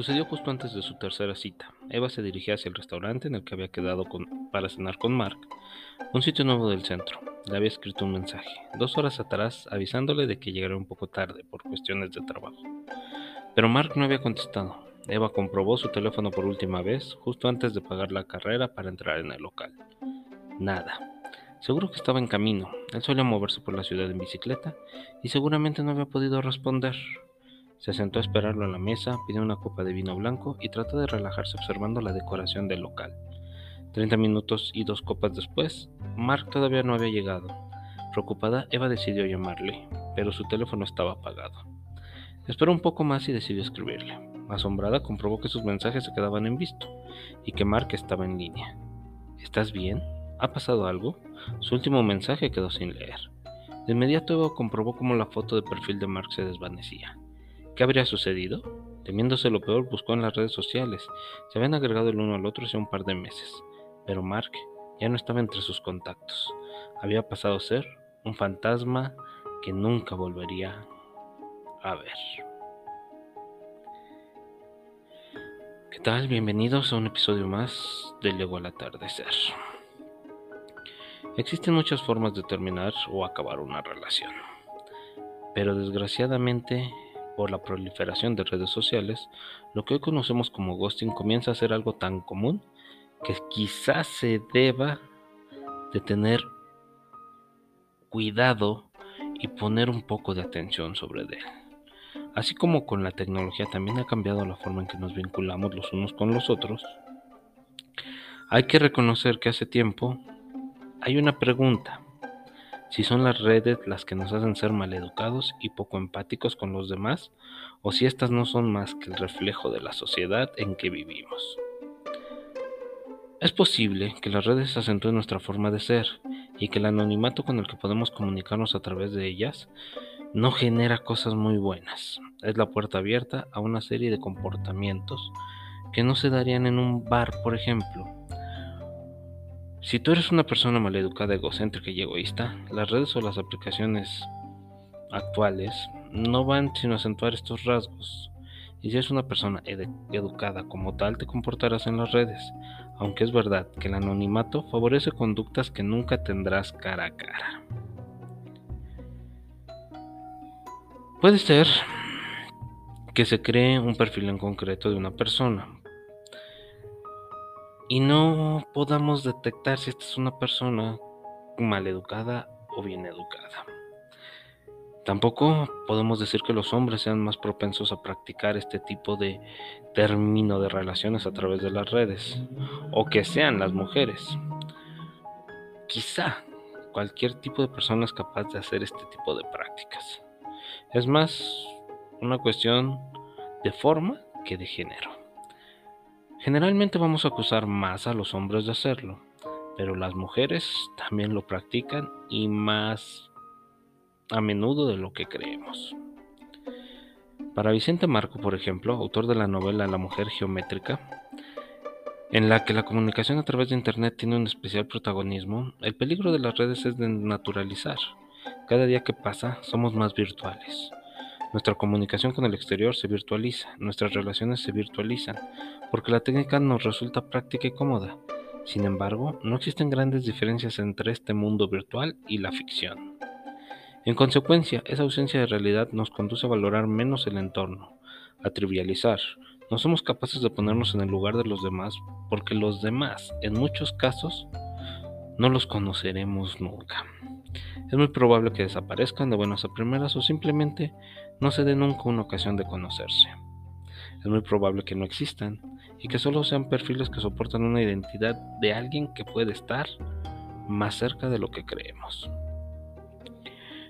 Sucedió justo antes de su tercera cita. Eva se dirigía hacia el restaurante en el que había quedado para cenar con Mark, un sitio nuevo del centro. Le había escrito un mensaje, dos horas atrás, avisándole de que llegaría un poco tarde por cuestiones de trabajo. Pero Mark no había contestado. Eva comprobó su teléfono por última vez, justo antes de pagar la carrera para entrar en el local. Nada. Seguro que estaba en camino. Él solía moverse por la ciudad en bicicleta y seguramente no había podido responder. Se sentó a esperarlo en la mesa, pidió una copa de vino blanco y trató de relajarse observando la decoración del local. Treinta minutos y dos copas después, Mark todavía no había llegado. Preocupada, Eva decidió llamarle, pero su teléfono estaba apagado. Esperó un poco más y decidió escribirle. Asombrada, comprobó que sus mensajes se quedaban en visto y que Mark estaba en línea. ¿Estás bien? ¿Ha pasado algo? Su último mensaje quedó sin leer. De inmediato Eva comprobó cómo la foto de perfil de Mark se desvanecía. ¿Qué habría sucedido? Temiéndose lo peor, buscó en las redes sociales. Se habían agregado el uno al otro hace un par de meses. Pero Mark ya no estaba entre sus contactos. Había pasado a ser un fantasma que nunca volvería a ver. ¿Qué tal? Bienvenidos a un episodio más de Luego al atardecer. Existen muchas formas de terminar o acabar una relación, pero desgraciadamente la proliferación de redes sociales, lo que hoy conocemos como ghosting comienza a ser algo tan común que quizás se deba de tener cuidado y poner un poco de atención sobre él. Así como con la tecnología también ha cambiado la forma en que nos vinculamos los unos con los otros, hay que reconocer que hace tiempo hay una pregunta si son las redes las que nos hacen ser maleducados y poco empáticos con los demás, o si estas no son más que el reflejo de la sociedad en que vivimos. Es posible que las redes acentúen nuestra forma de ser y que el anonimato con el que podemos comunicarnos a través de ellas no genera cosas muy buenas. Es la puerta abierta a una serie de comportamientos que no se darían en un bar, por ejemplo, si tú eres una persona maleducada, egocéntrica y egoísta, las redes o las aplicaciones actuales no van sino a acentuar estos rasgos. Y si eres una persona educada como tal, te comportarás en las redes, aunque es verdad que el anonimato favorece conductas que nunca tendrás cara a cara. Puede ser que se cree un perfil en concreto de una persona, y no podamos detectar si esta es una persona maleducada o bien educada. Tampoco podemos decir que los hombres sean más propensos a practicar este tipo de término de relaciones a través de las redes, o que sean las mujeres. Quizá cualquier tipo de persona es capaz de hacer este tipo de prácticas. Es más una cuestión de forma que de género. Generalmente vamos a acusar más a los hombres de hacerlo, pero las mujeres también lo practican y más a menudo de lo que creemos. Para Vicente Marco, por ejemplo, autor de la novela La mujer geométrica, en la que la comunicación a través de Internet tiene un especial protagonismo, el peligro de las redes es de naturalizar. Cada día que pasa somos más virtuales. Nuestra comunicación con el exterior se virtualiza, nuestras relaciones se virtualizan, porque la técnica nos resulta práctica y cómoda. Sin embargo, no existen grandes diferencias entre este mundo virtual y la ficción. En consecuencia, esa ausencia de realidad nos conduce a valorar menos el entorno, a trivializar. No somos capaces de ponernos en el lugar de los demás porque los demás, en muchos casos, no los conoceremos nunca. Es muy probable que desaparezcan de buenas a primeras o simplemente no se dé nunca una ocasión de conocerse. Es muy probable que no existan y que solo sean perfiles que soportan una identidad de alguien que puede estar más cerca de lo que creemos.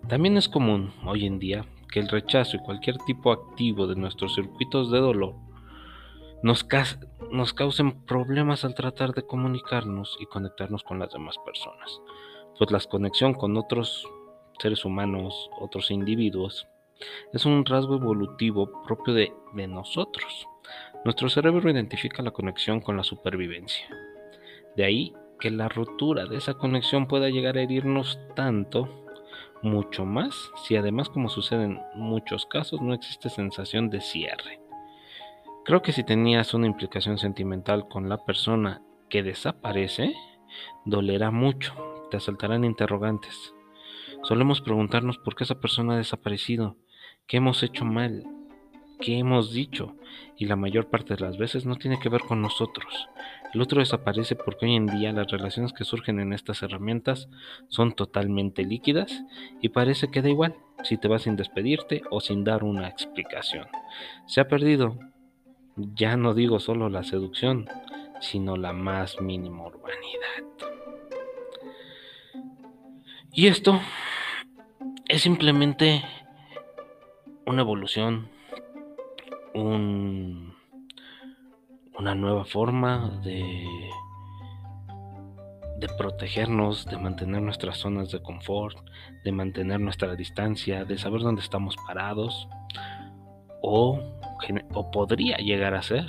También es común hoy en día que el rechazo y cualquier tipo activo de nuestros circuitos de dolor nos, nos causen problemas al tratar de comunicarnos y conectarnos con las demás personas pues la conexión con otros seres humanos, otros individuos, es un rasgo evolutivo propio de, nosotros. Nuestro cerebro identifica la conexión con la supervivencia. De ahí que la ruptura de esa conexión pueda llegar a herirnos tanto, mucho más, si además como sucede en muchos casos no existe sensación de cierre. Creo que si tenías una implicación sentimental con la persona que desaparece, dolerá mucho, te asaltarán interrogantes. Solemos preguntarnos por qué esa persona ha desaparecido, qué hemos hecho mal, qué hemos dicho, y la mayor parte de las veces no tiene que ver con nosotros. El otro desaparece porque hoy en día las relaciones que surgen en estas herramientas son totalmente líquidas y parece que da igual si te vas sin despedirte o sin dar una explicación. Se ha perdido, ya no digo solo la seducción, sino la más mínima urbanidad. Y esto es simplemente una evolución, un, una nueva forma de, de protegernos, de mantener nuestras zonas de confort, de mantener nuestra distancia, de saber dónde estamos parados, o, o podría llegar a ser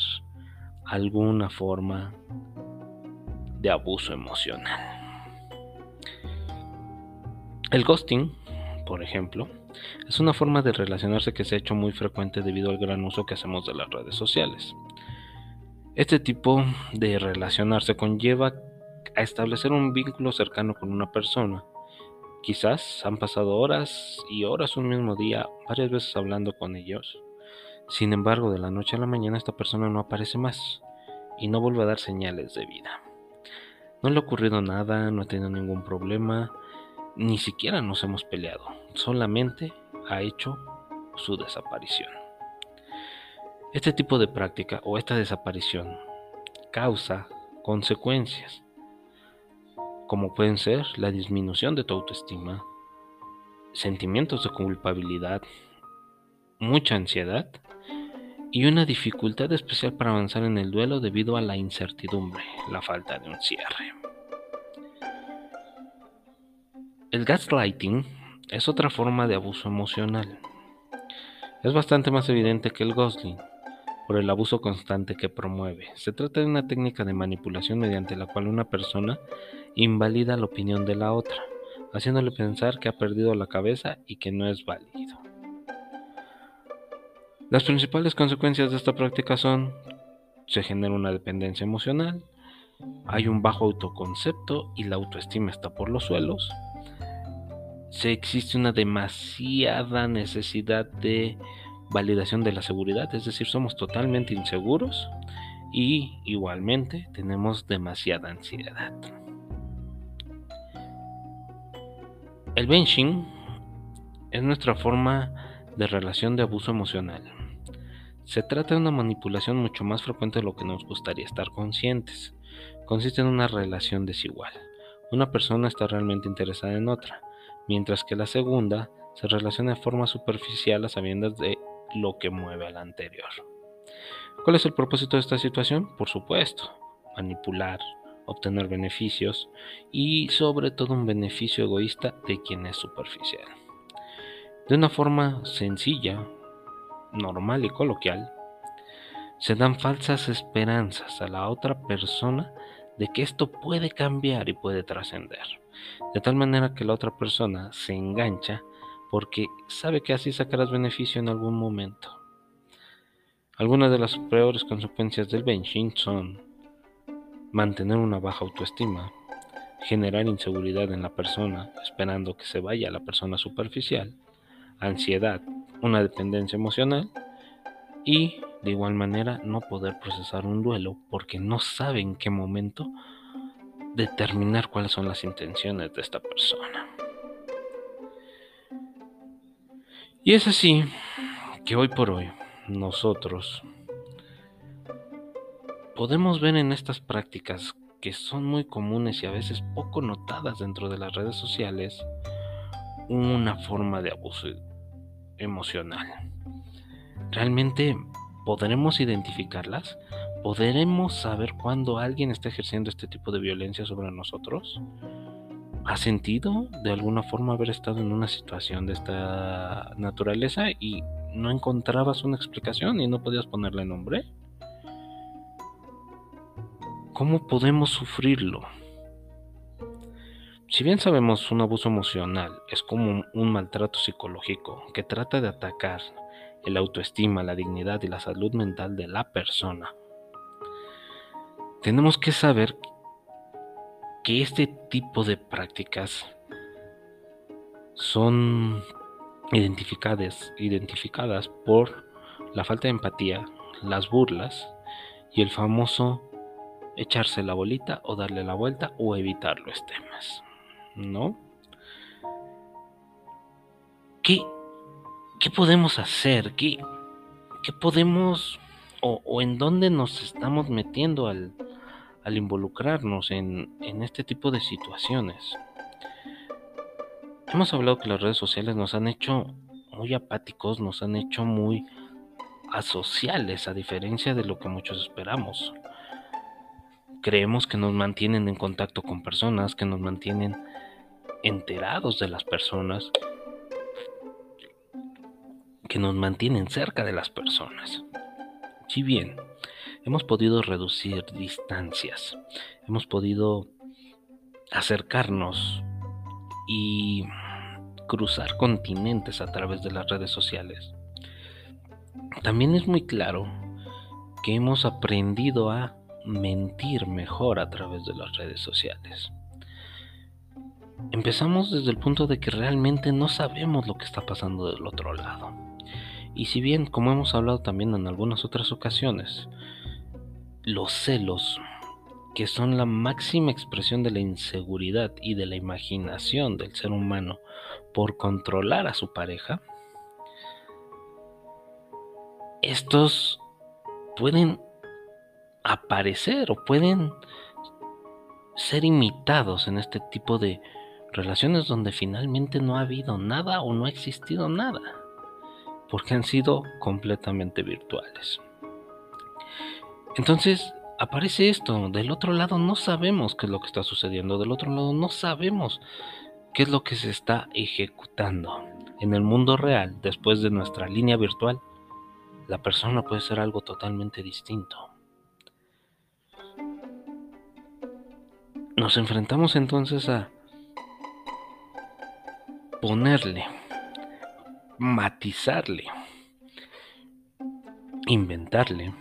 alguna forma de abuso emocional. El ghosting, por ejemplo, es una forma de relacionarse que se ha hecho muy frecuente debido al gran uso que hacemos de las redes sociales. Este tipo de relacionarse conlleva a establecer un vínculo cercano con una persona. Quizás han pasado horas y horas un mismo día, varias veces hablando con ellos. Sin embargo, de la noche a la mañana esta persona no aparece más y no vuelve a dar señales de vida. No le ha ocurrido nada, no ha tenido ningún problema, ni siquiera nos hemos peleado, solamente ha hecho su desaparición. Este tipo de práctica o esta desaparición causa consecuencias, como pueden ser la disminución de tu autoestima, sentimientos de culpabilidad, mucha ansiedad y una dificultad especial para avanzar en el duelo debido a la incertidumbre, la falta de un cierre. El gaslighting es otra forma de abuso emocional. Es bastante más evidente que el ghosting por el abuso constante que promueve. Se trata de una técnica de manipulación mediante la cual una persona invalida la opinión de la otra, haciéndole pensar que ha perdido la cabeza y que no es válido. Las principales consecuencias de esta práctica son se genera una dependencia emocional, hay un bajo autoconcepto y la autoestima está por los suelos, se existe una demasiada necesidad de validación de la seguridad, es decir, somos totalmente inseguros y igualmente tenemos demasiada ansiedad. El benching es nuestra forma de relación de abuso emocional. Se trata de una manipulación mucho más frecuente de lo que nos gustaría estar conscientes. Consiste en una relación desigual. Una persona está realmente interesada en otra mientras que la segunda se relaciona de forma superficial a sabiendas de lo que mueve a la anterior. ¿Cuál es el propósito de esta situación? Por supuesto, manipular, obtener beneficios y sobre todo un beneficio egoísta de quien es superficial. De una forma sencilla, normal y coloquial, se dan falsas esperanzas a la otra persona de que esto puede cambiar y puede trascender de tal manera que la otra persona se engancha porque sabe que así sacarás beneficio en algún momento. Algunas de las peores consecuencias del benching son mantener una baja autoestima, generar inseguridad en la persona esperando que se vaya la persona superficial, ansiedad, una dependencia emocional y de igual manera no poder procesar un duelo porque no sabe en qué momento determinar cuáles son las intenciones de esta persona. Y es así que hoy por hoy nosotros podemos ver en estas prácticas que son muy comunes y a veces poco notadas dentro de las redes sociales una forma de abuso emocional. ¿Realmente podremos identificarlas? ¿Podremos saber cuándo alguien está ejerciendo este tipo de violencia sobre nosotros? ¿Has sentido de alguna forma haber estado en una situación de esta naturaleza y no encontrabas una explicación y no podías ponerle nombre? ¿Cómo podemos sufrirlo? Si bien sabemos un abuso emocional es como un maltrato psicológico que trata de atacar el autoestima, la dignidad y la salud mental de la persona. Tenemos que saber que este tipo de prácticas son identificadas, identificadas por la falta de empatía, las burlas y el famoso echarse la bolita o darle la vuelta o evitar los temas. ¿No? ¿Qué, qué podemos hacer? ¿Qué, qué podemos o, en dónde nos estamos metiendo al, al involucrarnos en, en este tipo de situaciones? Hemos hablado que las redes sociales nos han hecho muy apáticos, nos han hecho muy asociales, a diferencia de lo que muchos esperamos. Creemos que nos mantienen en contacto con personas, que nos mantienen enterados de las personas, que nos mantienen cerca de las personas. Si bien hemos podido reducir distancias, hemos podido acercarnos y cruzar continentes a través de las redes sociales. También es muy claro que hemos aprendido a mentir mejor a través de las redes sociales. Empezamos desde el punto de que realmente no sabemos lo que está pasando del otro lado. Y si bien, como hemos hablado también en algunas otras ocasiones, los celos, que son la máxima expresión de la inseguridad y de la imaginación del ser humano por controlar a su pareja, estos pueden aparecer o pueden ser imitados en este tipo de relaciones donde finalmente no ha habido nada o no ha existido nada, porque han sido completamente virtuales. Entonces aparece esto, del otro lado no sabemos qué es lo que está sucediendo, del otro lado no sabemos qué es lo que se está ejecutando. En el mundo real, después de nuestra línea virtual, la persona puede ser algo totalmente distinto. Nos enfrentamos entonces a ponerle, matizarle, inventarle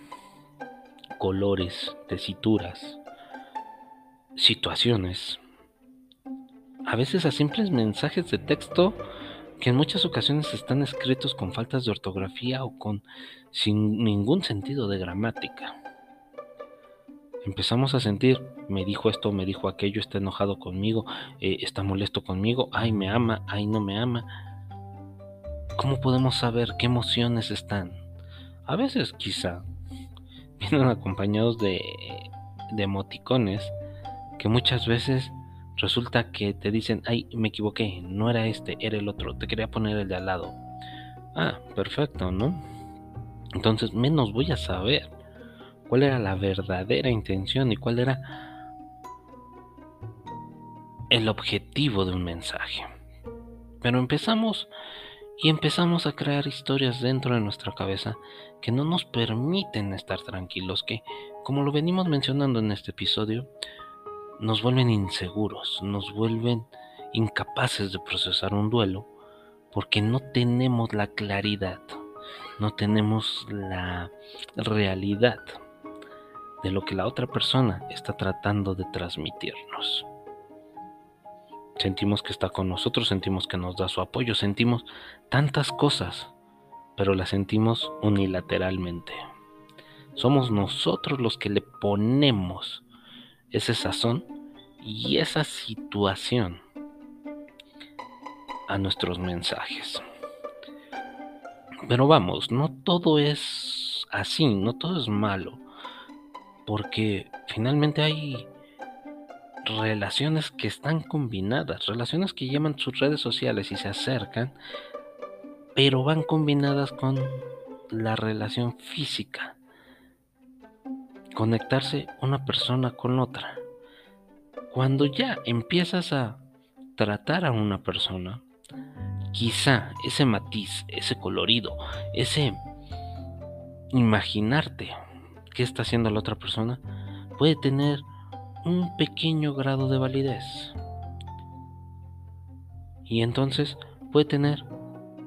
colores, tesituras, situaciones, a veces a simples mensajes de texto que en muchas ocasiones están escritos con faltas de ortografía o con sin ningún sentido de gramática. Empezamos a sentir, me dijo esto, me dijo aquello, está enojado conmigo, eh, está molesto conmigo, ay me ama, ay no me ama. ¿Cómo podemos saber qué emociones están? A veces quizá vienen acompañados de, de emoticones que muchas veces resulta que te dicen, ay, me equivoqué, no era este, era el otro, te quería poner el de al lado. Ah, perfecto, ¿no? Entonces menos voy a saber cuál era la verdadera intención y cuál era el objetivo de un mensaje. Pero empezamos y empezamos a crear historias dentro de nuestra cabeza que no nos permiten estar tranquilos, que, como lo venimos mencionando en este episodio, nos vuelven inseguros, nos vuelven incapaces de procesar un duelo porque no tenemos la claridad, no tenemos la realidad de lo que la otra persona está tratando de transmitirnos. Sentimos que está con nosotros, sentimos que nos da su apoyo, sentimos tantas cosas, pero las sentimos unilateralmente. Somos nosotros los que le ponemos ese sazón y esa situación a nuestros mensajes. Pero vamos, no todo es así, no todo es malo, porque finalmente hay relaciones que están combinadas, relaciones que llaman sus redes sociales y se acercan, pero van combinadas con la relación física conectarse una persona con otra. Cuando ya empiezas a tratar a una persona, quizá ese matiz, ese colorido, ese imaginarte qué está haciendo la otra persona, puede tener un pequeño grado de validez. Y entonces puede tener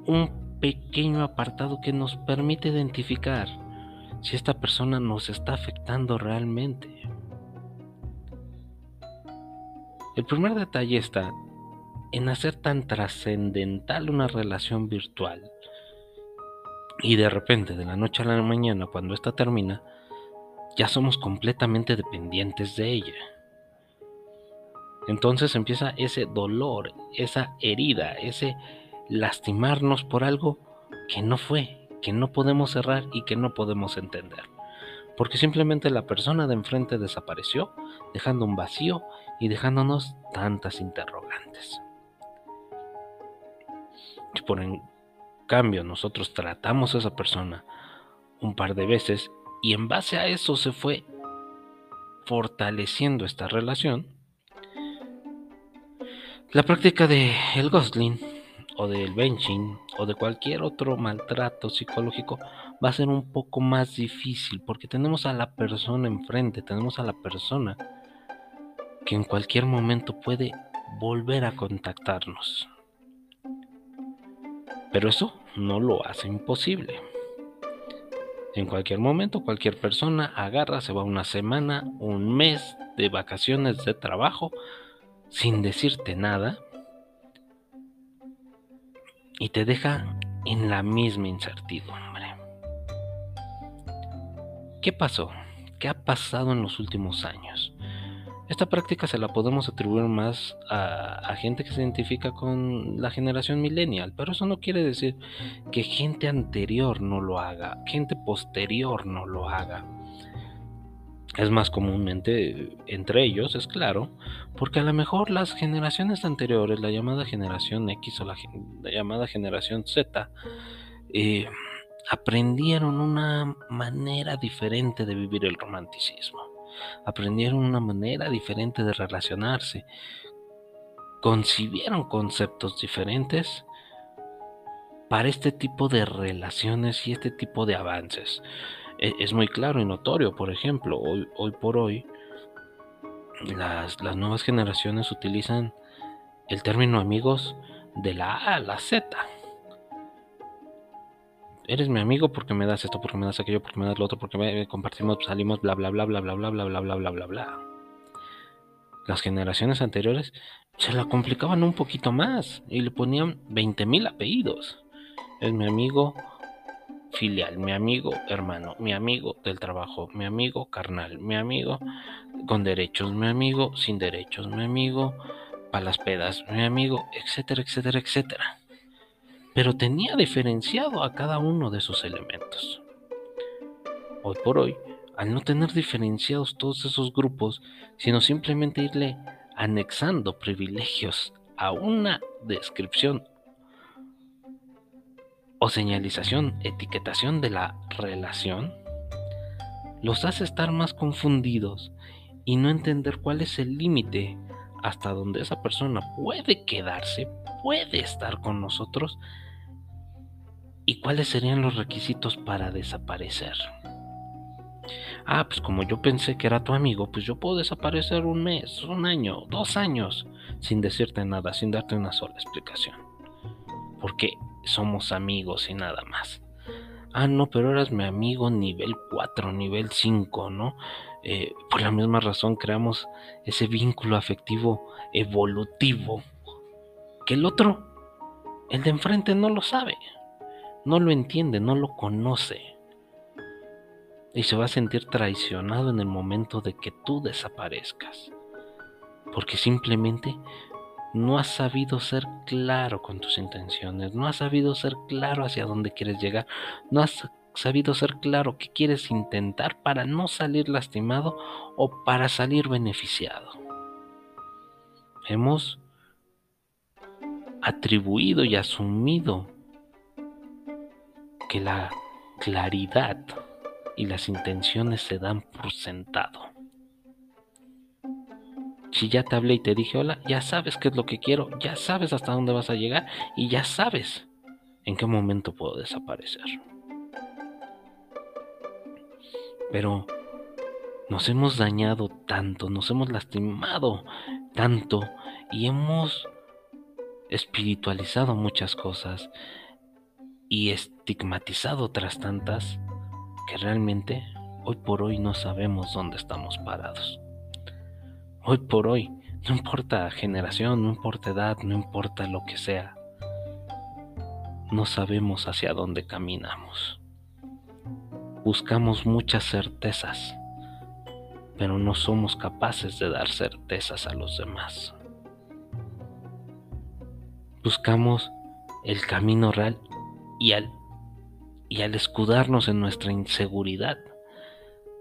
un pequeño apartado que nos permite identificar si esta persona nos está afectando realmente. El primer detalle está en hacer tan trascendental una relación virtual y de repente, de la noche a la mañana, cuando esta termina, ya somos completamente dependientes de ella. Entonces empieza ese dolor, esa herida, ese lastimarnos por algo que no fue, que no podemos cerrar y que no podemos entender. Porque simplemente la persona de enfrente desapareció, dejando un vacío y dejándonos tantas interrogantes. Y por en cambio nosotros tratamos a esa persona un par de veces y en base a eso se fue fortaleciendo esta relación, la práctica de el ghostling o del benching o de cualquier otro maltrato psicológico va a ser un poco más difícil porque tenemos a la persona enfrente, tenemos a la persona que en cualquier momento puede volver a contactarnos. Pero eso no lo hace imposible. En cualquier momento, cualquier persona agarra, se va una semana, un mes de vacaciones de trabajo sin decirte nada y te deja en la misma incertidumbre. ¿Qué pasó? ¿Qué ha pasado en los últimos años? Esta práctica se la podemos atribuir más a, gente que se identifica con la generación millennial, pero eso no quiere decir que gente anterior no lo haga, gente posterior no lo haga. Es más comúnmente entre ellos, es claro, porque a lo mejor las generaciones anteriores, la llamada generación X o la, llamada generación Z, eh, aprendieron una manera diferente de vivir el romanticismo aprendieron una manera diferente de relacionarse, concibieron conceptos diferentes para este tipo de relaciones y este tipo de avances. E, es muy claro y notorio, por ejemplo, hoy, por hoy, las, las nuevas generaciones utilizan el término amigos de la A a la Z eres mi amigo porque me das esto, porque me das aquello, porque me das lo otro, porque me compartimos, salimos, bla, bla, bla, bla, bla, bla, bla, bla, bla, bla, bla, bla. Las generaciones anteriores se la complicaban un poquito más y le ponían 20.000 apellidos. Es mi amigo filial, mi amigo hermano, mi amigo del trabajo, mi amigo carnal, mi amigo con derechos, mi amigo sin derechos, mi amigo para las pedas, mi amigo, etcétera, etcétera, etcétera pero tenía diferenciado a cada uno de esos elementos. Hoy por hoy, al no tener diferenciados todos esos grupos, sino simplemente irle anexando privilegios a una descripción o señalización, etiquetación de la relación, los hace estar más confundidos y no entender cuál es el límite hasta donde esa persona puede quedarse, puede estar con nosotros ¿Y cuáles serían los requisitos para desaparecer? Ah, pues como yo pensé que era tu amigo, pues yo puedo desaparecer un mes, un año, dos años, sin decirte nada, sin darte una sola explicación. Porque somos amigos y nada más. Ah, no, pero eras mi amigo nivel 4, nivel 5, ¿no? Eh, por la misma razón creamos ese vínculo afectivo evolutivo que el otro, el de enfrente, no lo sabe no lo entiende, no lo conoce. Y se va a sentir traicionado en el momento de que tú desaparezcas. Porque simplemente no has sabido ser claro con tus intenciones, no has sabido ser claro hacia dónde quieres llegar, no has sabido ser claro qué quieres intentar para no salir lastimado o para salir beneficiado. Hemos atribuido y asumido que la claridad y las intenciones se dan por sentado. Si ya te hablé y te dije hola, ya sabes qué es lo que quiero, ya sabes hasta dónde vas a llegar y ya sabes en qué momento puedo desaparecer. Pero nos hemos dañado tanto, nos hemos lastimado tanto y hemos espiritualizado muchas cosas y estigmatizado tras tantas que realmente hoy por hoy no sabemos dónde estamos parados. Hoy por hoy, no importa generación, no importa edad, no importa lo que sea, no sabemos hacia dónde caminamos. Buscamos muchas certezas, pero no somos capaces de dar certezas a los demás. Buscamos el camino real y al, y al escudarnos en nuestra inseguridad,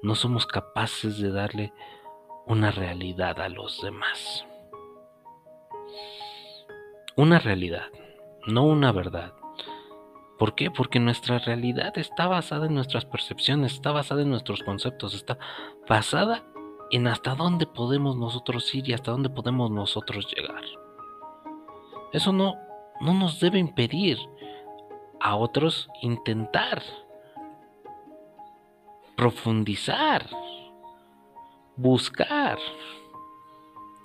no somos capaces de darle una realidad a los demás. Una realidad, no una verdad. ¿Por qué? Porque nuestra realidad está basada en nuestras percepciones, está basada en nuestros conceptos, está basada en hasta dónde podemos nosotros ir y hasta dónde podemos nosotros llegar. Eso no, no nos debe impedir a otros intentar profundizar, buscar.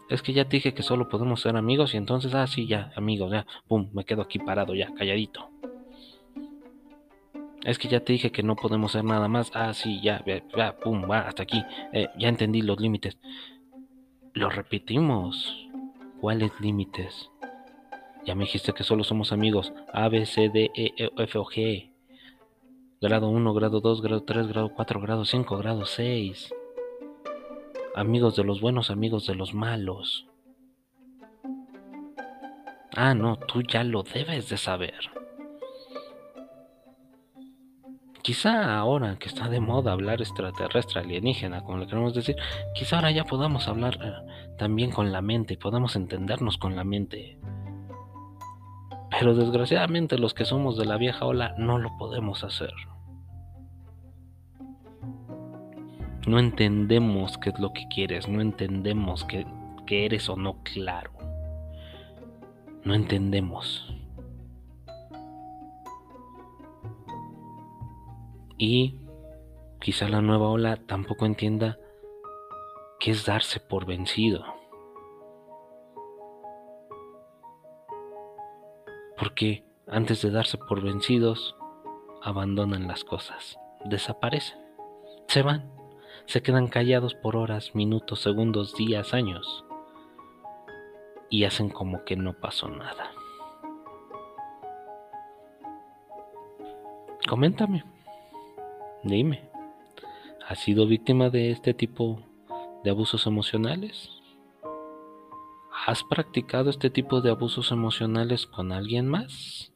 Es que ya te dije que solo podemos ser amigos y entonces, ah, sí, ya, amigos, ya, pum, me quedo aquí parado, ya, calladito. Es que ya te dije que no podemos ser nada más, ah, sí, ya, ya, pum, va, hasta aquí, eh, ya entendí los límites. Lo repetimos. ¿Cuáles límites? Ya me dijiste que solo somos amigos. A, B, C, D, E, e F o G. Grado 1, grado 2, grado 3, grado 4, grado 5, grado 6. Amigos de los buenos, amigos de los malos. Ah, no, tú ya lo debes de saber. Quizá ahora que está de moda hablar extraterrestre, alienígena, como le queremos decir, quizá ahora ya podamos hablar eh, también con la mente, podamos entendernos con la mente. Pero desgraciadamente los que somos de la vieja ola no lo podemos hacer. No entendemos qué es lo que quieres, no entendemos que, eres o no claro. No entendemos. Y quizá la nueva ola tampoco entienda qué es darse por vencido. Porque antes de darse por vencidos, abandonan las cosas, desaparecen, se van, se quedan callados por horas, minutos, segundos, días, años, y hacen como que no pasó nada. Coméntame, dime, ¿has sido víctima de este tipo de abusos emocionales? ¿Has practicado este tipo de abusos emocionales con alguien más?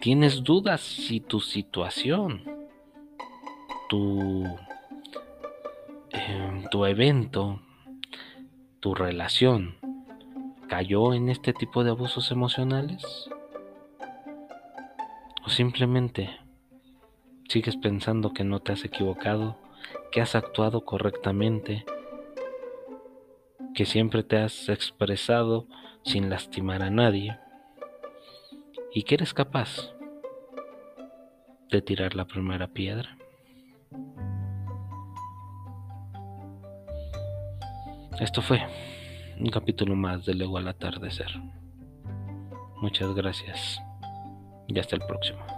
¿Tienes dudas si tu situación, tu, em, tu evento, tu relación cayó en este tipo de abusos emocionales? ¿O simplemente sigues pensando que no te has equivocado, que has actuado correctamente? Que siempre te has expresado sin lastimar a nadie y que eres capaz de tirar la primera piedra. Esto fue un capítulo más de Luego al atardecer. Muchas gracias y hasta el próximo.